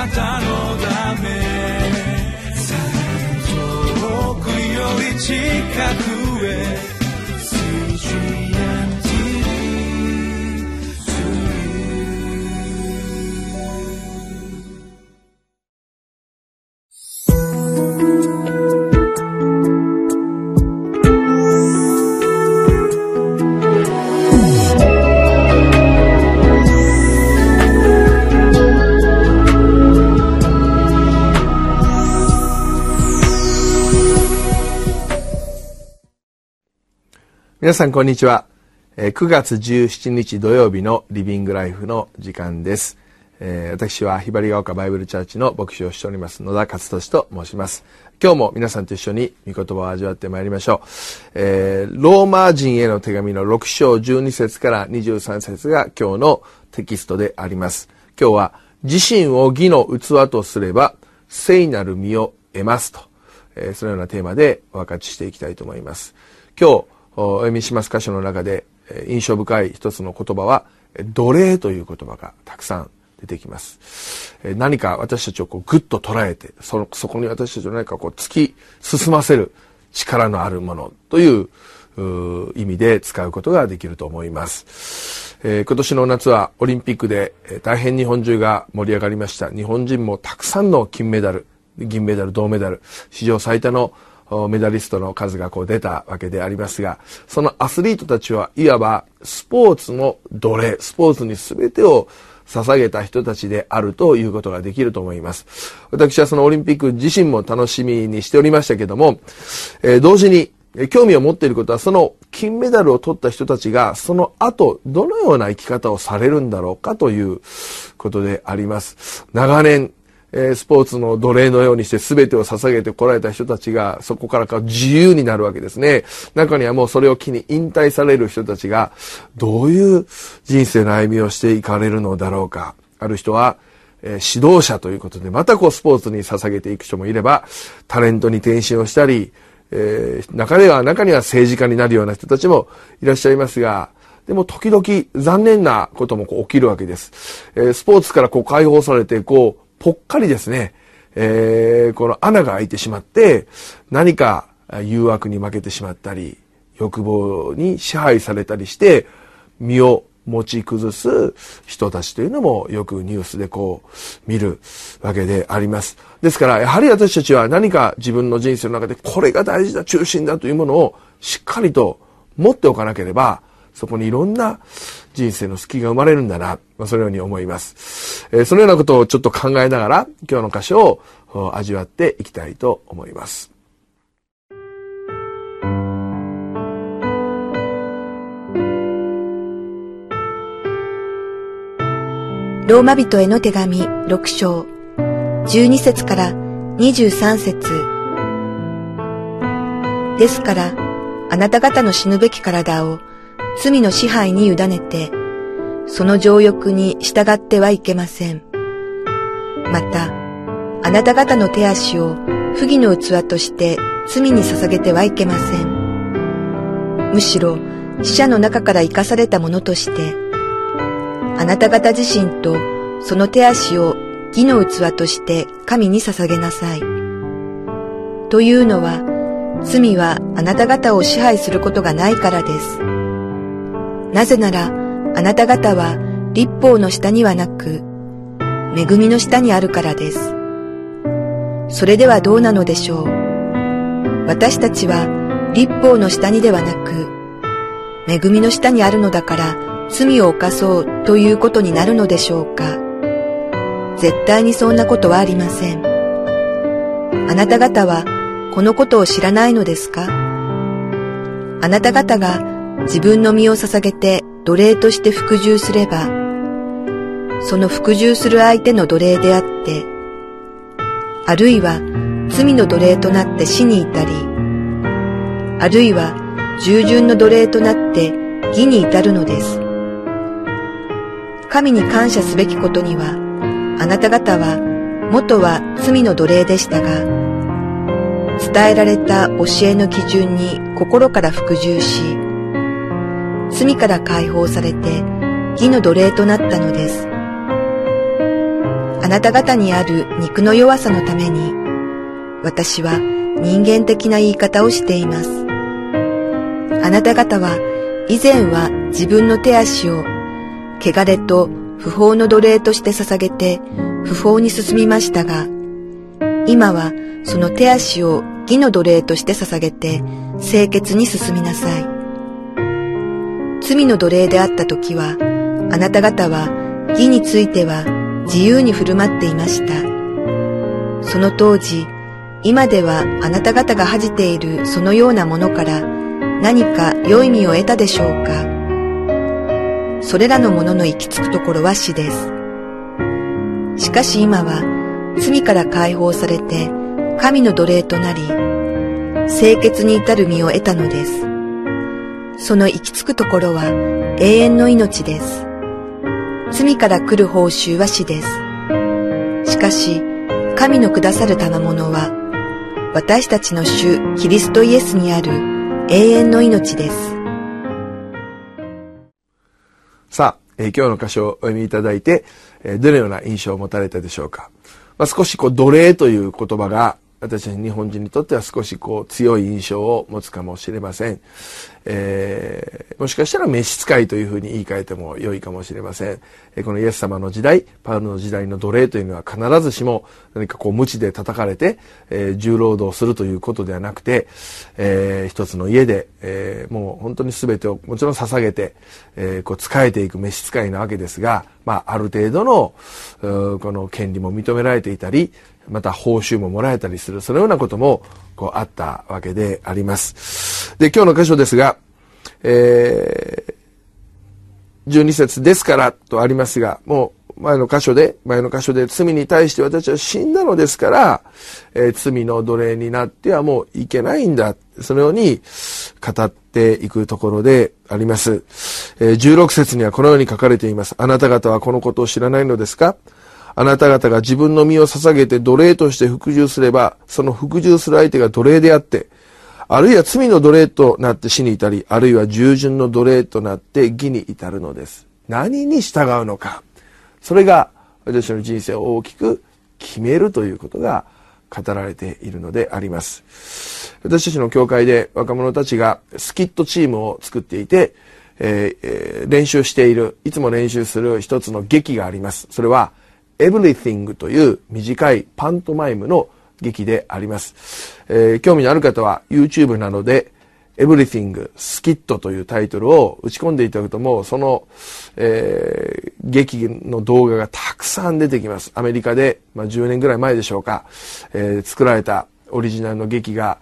なたのため。遠くより近く。皆さんこんにちは。9月17日土曜日のリビングライフの時間です。私はひばりが丘バイブルチャーチの牧師をしております野田勝利と申します。今日も皆さんと一緒に御言葉を味わってまいりましょう。えー、ローマ人への手紙の6章12節から23節が今日のテキストであります。今日は自身を義の器とすれば聖なる身を得ますと、えー、そのようなテーマでお分かちしていきたいと思います。今日お読みします箇所の中で印象深い一つの言葉は奴隷という言葉がたくさん出てきます。何か私たちをこうグッと捉えてそのそこに私たちを何かこう突き進ませる力のあるものという意味で使うことができると思います、えー、今年の夏はオリンピックで大変日本中が盛り上がりました。日本人もたくさんの金メダル銀メダル銅メダル史上最多のメダリストの数がこう出たわけでありますが、そのアスリートたちはいわばスポーツの奴隷、スポーツに全てを捧げた人たちであるということができると思います。私はそのオリンピック自身も楽しみにしておりましたけども、えー、同時に興味を持っていることはその金メダルを取った人たちがその後どのような生き方をされるんだろうかということであります。長年えスポーツの奴隷のようにして全てを捧げてこられた人たちがそこからか自由になるわけですね。中にはもうそれを機に引退される人たちがどういう人生の歩みをしていかれるのだろうか。ある人は、え指導者ということでまたこうスポーツに捧げていく人もいればタレントに転身をしたり、えー、中では中には政治家になるような人たちもいらっしゃいますがでも時々残念なこともこう起きるわけです。えー、スポーツからこう解放されてこうぽっかりですね、えー、この穴が開いてしまって、何か誘惑に負けてしまったり、欲望に支配されたりして、身を持ち崩す人たちというのもよくニュースでこう見るわけであります。ですから、やはり私たちは何か自分の人生の中でこれが大事だ、中心だというものをしっかりと持っておかなければ、そこにいろんな人生の隙が生まれるんだな、まあ、そのように思います、えー、そのようなことをちょっと考えながら今日の箇所を味わっていきたいと思います。ローマ人への手紙6章。12節から23節。ですからあなた方の死ぬべき体を罪の支配に委ねて、その情欲に従ってはいけません。また、あなた方の手足を不義の器として罪に捧げてはいけません。むしろ死者の中から生かされたものとして、あなた方自身とその手足を義の器として神に捧げなさい。というのは、罪はあなた方を支配することがないからです。なぜなら、あなた方は立法の下にはなく、恵みの下にあるからです。それではどうなのでしょう？私たちは立法の下にではなく、恵みの下にあるのだから罪を犯そうということになるのでしょうか？絶対にそんなことはありません。あなた方はこのことを知らないのですか？あなた方が自分の身を捧げて奴隷として服従すれば、その服従する相手の奴隷であって、あるいは罪の奴隷となって死に至り、あるいは従順の奴隷となって義に至るのです。神に感謝すべきことには、あなた方は元は罪の奴隷でしたが、伝えられた教えの基準に心から服従し、罪から解放されて義の奴隷となったのです。あなた方にある肉の弱さのために、私は人間的な言い方をしています。あなた方は以前は自分の手足を汚れと不法の奴隷として捧げて不法に進みましたが、今はその手足を義の奴隷として捧げて清潔に進みなさい。罪の奴隷であった時は、あなた方は義については自由に振る舞っていました。その当時、今ではあなた方が恥じているそのようなものから何か良い意味を得たでしょうかそれらのものの行き着くところは死です。しかし今は罪から解放されて神の奴隷となり、清潔に至る身を得たのです。その行き着くところは永遠の命です。罪から来る報酬は死です。しかし、神のくださる賜物は、私たちの主キリストイエスにある永遠の命です。さあ、えー、今日の箇所をお読みいただいて、えー、どのような印象を持たれたでしょうか。まあ、少しこう奴隷という言葉が私たち日本人にとっては少しこう強い印象を持つかもしれません。えー、もしかしたら召使いというふうに言い換えても良いかもしれません。え、このイエス様の時代、パウルの時代の奴隷というのは必ずしも何かこう無知で叩かれて、えー、重労働するということではなくて、えー、一つの家で、えー、もう本当に全てをもちろん捧げて、え、こう仕えていく召使いなわけですが、まあある程度のこの権利も認められていたり、また報酬ももらえたりする、そのようなこともこうあったわけであります。で、今日の箇所ですが、えー、12節ですからとありますが、もう前の箇所で、前の箇所で罪に対して私は死んだのですから、えー、罪の奴隷になってはもういけないんだ。そのように語っていくところであります。えー、16節にはこのように書かれています。あなた方はこのことを知らないのですか？あなた方が自分の身を捧げて奴隷として服従すれば、その服従する相手が奴隷であって、あるいは罪の奴隷となって死に至り、あるいは従順の奴隷となって義に至るのです。何に従うのか。それが私の人生を大きく決めるということが語られているのであります。私たちの教会で若者たちがスキットチームを作っていて、えー、練習している、いつも練習する一つの劇があります。それは Everything という短いパントマイムの劇であります。えー、興味のある方は YouTube などで Everything スキットというタイトルを打ち込んでいただくともうその、えー、劇の動画がたくさん出てきます。アメリカで、まあ、10年ぐらい前でしょうか、えー、作られたオリジナルの劇が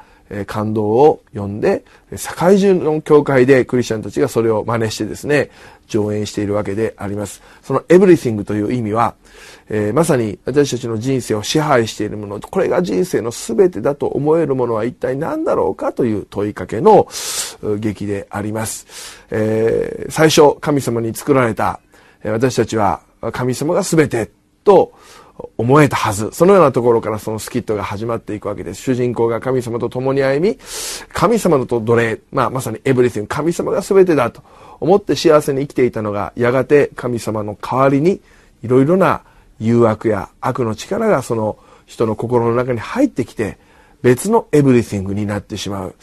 感動を呼んで、世界中の教会でクリスチャンたちがそれを真似してですね、上演しているわけであります。その everything という意味は、えー、まさに私たちの人生を支配しているもの、これが人生の全てだと思えるものは一体何だろうかという問いかけの劇であります。えー、最初神様に作られた私たちは神様が全てと思えたはず。そのようなところからそのスキットが始まっていくわけです。主人公が神様と共に歩み、神様のと奴隷、まあまさにエブリシン、神様が全てだと思って幸せに生きていたのが、やがて神様の代わりにいろいろな誘惑や悪の力がその人の心の中に入ってきて、別のエブリシングになってしまう。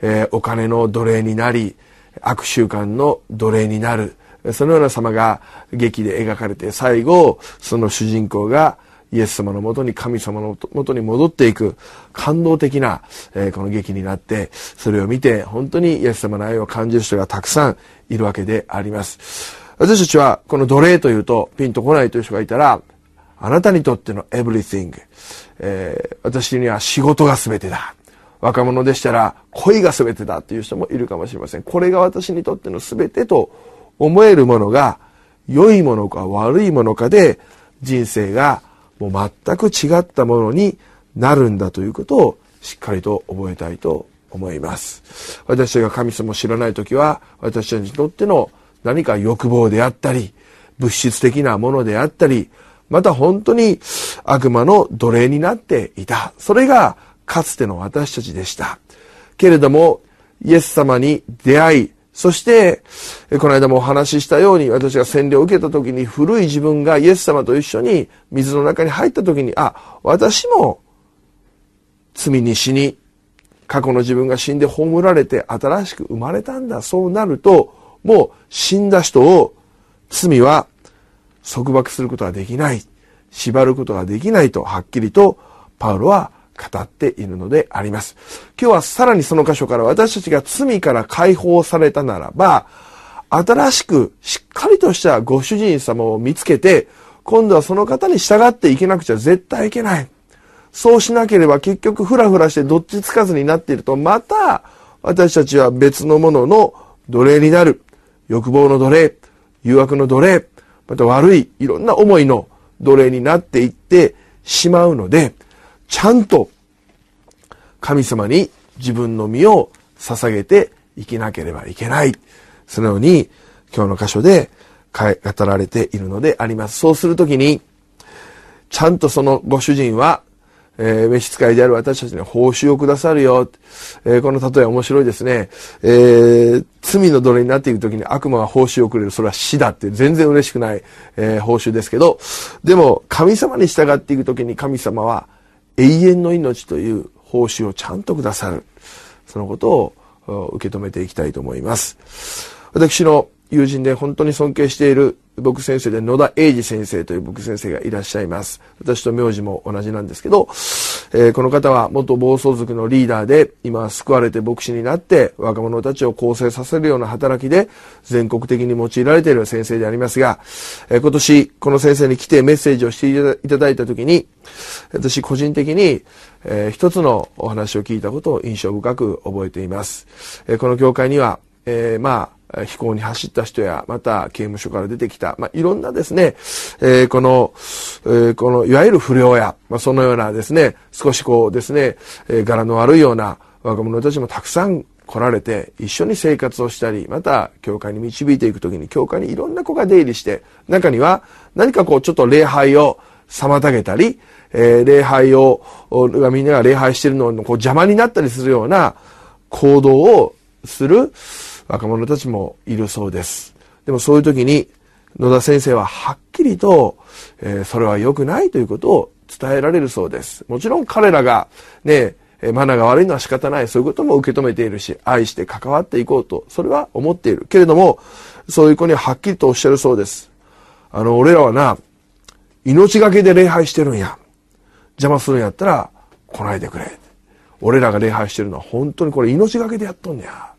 えー、お金の奴隷になり、悪習慣の奴隷になる。そのような様が劇で描かれて、最後、その主人公がイエス様のもとに神様のもとに戻っていく感動的な、えー、この劇になって、それを見て本当にイエス様の愛を感じる人がたくさんいるわけであります。私たちはこの奴隷というとピンとこないという人がいたら、あなたにとっての everything、えー、私には仕事が全てだ。若者でしたら恋が全てだっていう人もいるかもしれません。これが私にとっての全てと思えるものが良いものか悪いものかで人生がもう全く違ったものになるんだということをしっかりと覚えたいと思います。私が神様を知らない時は私たちにとっての何か欲望であったり物質的なものであったりまた本当に悪魔の奴隷になっていた。それがかつての私たちでした。けれどもイエス様に出会いそして、この間もお話ししたように、私が洗礼を受けた時に古い自分がイエス様と一緒に水の中に入った時に、あ、私も罪に死に、過去の自分が死んで葬られて新しく生まれたんだ。そうなると、もう死んだ人を罪は束縛することはできない。縛ることができないとはっきりとパウロは語っているのであります。今日はさらにその箇所から私たちが罪から解放されたならば、新しくしっかりとしたご主人様を見つけて、今度はその方に従っていけなくちゃ絶対いけない。そうしなければ結局フラフラしてどっちつかずになっていると、また私たちは別のものの奴隷になる。欲望の奴隷、誘惑の奴隷、また悪いいろんな思いの奴隷になっていってしまうので、ちゃんと神様に自分の身を捧げて生きなければいけない。そのように今日の箇所で語られているのであります。そうするときに、ちゃんとそのご主人は、えー、召使いである私たちに報酬をくださるよ。えー、この例え面白いですね。えー、罪の奴隷になっている時に悪魔が報酬をくれる。それは死だって全然嬉しくない、え報酬ですけど、でも神様に従っていく時に神様は永遠の命という報酬をちゃんとくださる。そのことを受け止めていきたいと思います。私の友人で本当に尊敬している僕先生で野田英二先生という僕先生がいらっしゃいます。私と名字も同じなんですけど、えー、この方は元暴走族のリーダーで、今救われて牧師になって若者たちを構成させるような働きで全国的に用いられている先生でありますが、えー、今年この先生に来てメッセージをしていただいたときに、私個人的に、えー、一つのお話を聞いたことを印象深く覚えています。えこの教会には、えまあ、飛行に走った人や、また刑務所から出てきた、まあ、いろんなですね、えー、この、えー、この、いわゆる不良や、まあ、そのようなですね、少しこうですね、えー、柄の悪いような若者たちもたくさん来られて、一緒に生活をしたり、また、教会に導いていくときに、教会にいろんな子が出入りして、中には、何かこう、ちょっと礼拝を妨げたり、えー、礼拝を、みんなが礼拝しているのをこう邪魔になったりするような行動をする、若者たちもいるそうです。でもそういう時に野田先生ははっきりと、えー、それは良くないということを伝えられるそうです。もちろん彼らがね、マナーが悪いのは仕方ない。そういうことも受け止めているし、愛して関わっていこうと、それは思っている。けれども、そういう子にははっきりとおっしゃるそうです。あの、俺らはな、命がけで礼拝してるんや。邪魔するんやったら来ないでくれ。俺らが礼拝してるのは本当にこれ命がけでやっとんねや。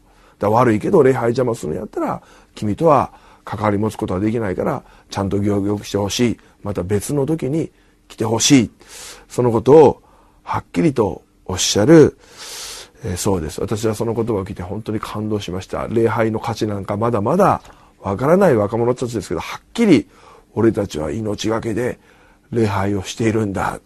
だ悪いけど礼拝邪魔するんやったら君とは関わり持つことはできないからちゃんと行儀してほしい。また別の時に来てほしい。そのことをはっきりとおっしゃる、えー、そうです。私はその言葉を聞いて本当に感動しました。礼拝の価値なんかまだまだわからない若者たちですけどはっきり俺たちは命がけで礼拝をしているんだ。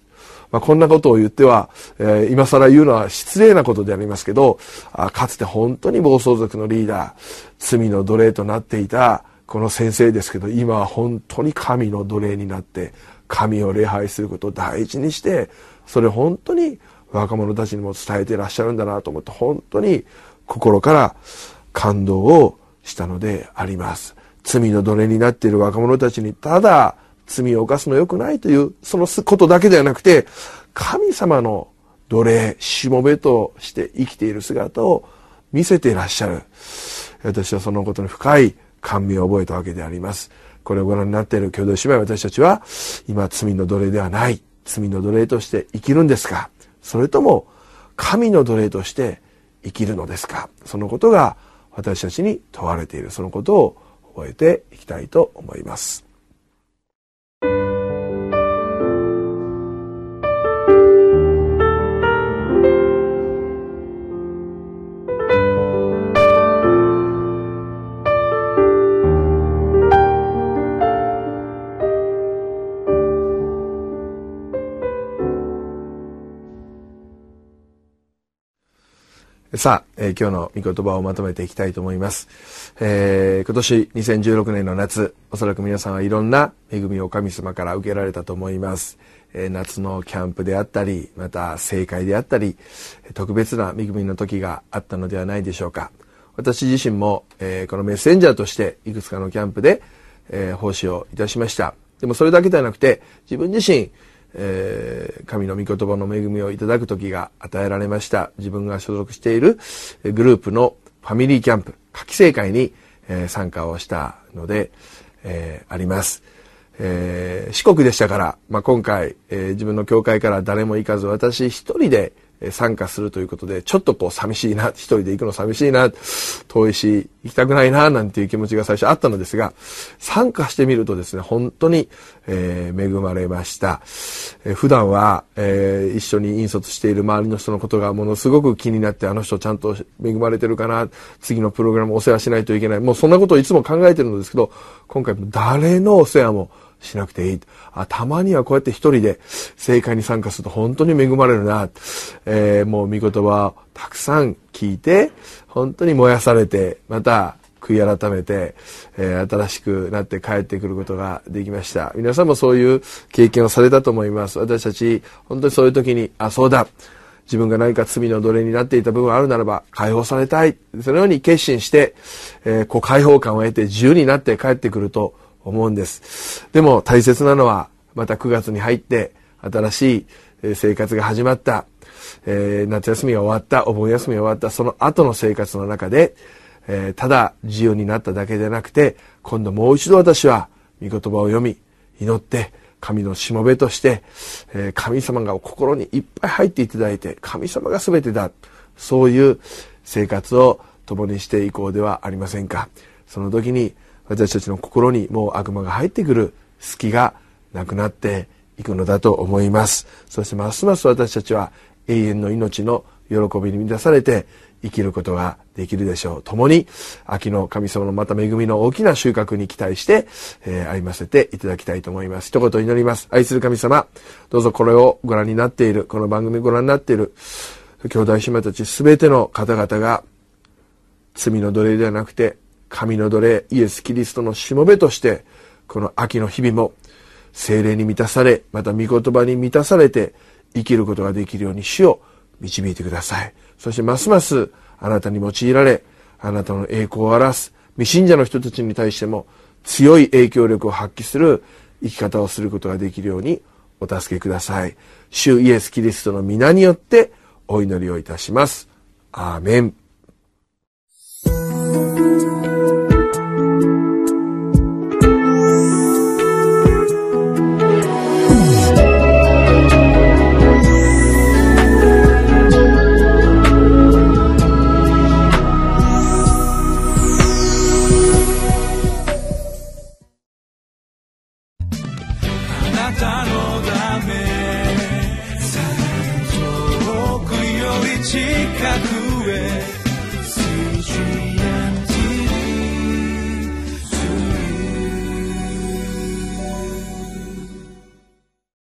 まあ、こんなことを言っては、えー、今更言うのは失礼なことでありますけど、あかつて本当に暴走族のリーダー、罪の奴隷となっていたこの先生ですけど、今は本当に神の奴隷になって、神を礼拝することを大事にして、それ本当に若者たちにも伝えていらっしゃるんだなと思って、本当に心から感動をしたのであります。罪の奴隷になっている若者たちにただ、罪を犯すの良くないというそのことだけではなくて神様の奴隷しもべとして生きている姿を見せていらっしゃる。私はそのことに深い感銘を覚えたわけであります。これをご覧になっている兄弟姉妹私たちは今罪の奴隷ではない。罪の奴隷として生きるんですか？それとも神の奴隷として生きるのですか？そのことが私たちに問われている。そのことを覚えていきたいと思います。さあ、えー、今日の御言葉をまとめていきたいと思います。えー、今年2016年の夏、おそらく皆さんはいろんな恵みを神様から受けられたと思います。えー、夏のキャンプであったり、また正会であったり、特別な恵みの時があったのではないでしょうか。私自身も、えー、このメッセンジャーとしていくつかのキャンプで、えー、奉仕をいたしましたでもそれだけではなくて自分自身えー、神の御言葉の恵みをいただく時が与えられました自分が所属しているグループのファミリーキャンプ夏季生会に、えー、参加をしたので、えー、あります。えー、四国でしたから、まあ、今回、えー、自分の教会から誰も行かず私一人で参加するということで、ちょっとこう寂しいな、一人で行くの寂しいな、遠いし、行きたくないな、なんていう気持ちが最初あったのですが、参加してみるとですね、本当に、えー、恵まれました。えー、普段は、えー、一緒に引率している周りの人のことがものすごく気になって、あの人ちゃんと恵まれてるかな、次のプログラムお世話しないといけない。もうそんなことをいつも考えてるんですけど、今回も誰のお世話もしなくていい。あ、たまにはこうやって一人で正解に参加すると本当に恵まれるな。えー、もう見言葉をたくさん聞いて、本当に燃やされて、また悔い改めて、えー、新しくなって帰ってくることができました。皆さんもそういう経験をされたと思います。私たち、本当にそういう時に、あ、そうだ。自分が何か罪の奴隷になっていた部分があるならば解放されたい。そのように決心して、えー、こう解放感を得て自由になって帰ってくると思うんです。でも大切なのは、また9月に入って新しい生活が始まった、えー、夏休みが終わった、お盆休みが終わった、その後の生活の中で、えー、ただ自由になっただけでなくて、今度もう一度私は御言葉を読み、祈って、神のしもべとして、えー、神様が心にいっぱい入っていただいて、神様が全てだ。そういう生活を共にしていこうではありませんか。その時に私たちの心にもう悪魔が入ってくる隙がなくなっていくのだと思います。そしてますます私たちは永遠の命の喜びに満たされて生きることができるでしょう。共に秋の神様のまた恵みの大きな収穫に期待して、えー、歩ませていただきたいと思います。一言祈ります。愛する神様どうぞこれをご覧になっている。この番組ご覧になっている。兄弟姉妹たち全ての方々が罪の奴隷ではなくて神の奴隷イエス・キリストのしもべとしてこの秋の日々も精霊に満たされまた御言葉に満たされて生きることができるように主を導いてください。そしてますますあなたに用いられあなたの栄光を表す未信者の人たちに対しても強い影響力を発揮する生き方をすることができるようにお助けください。主イエス・キリストの皆によってお祈りをいたします。アーメン。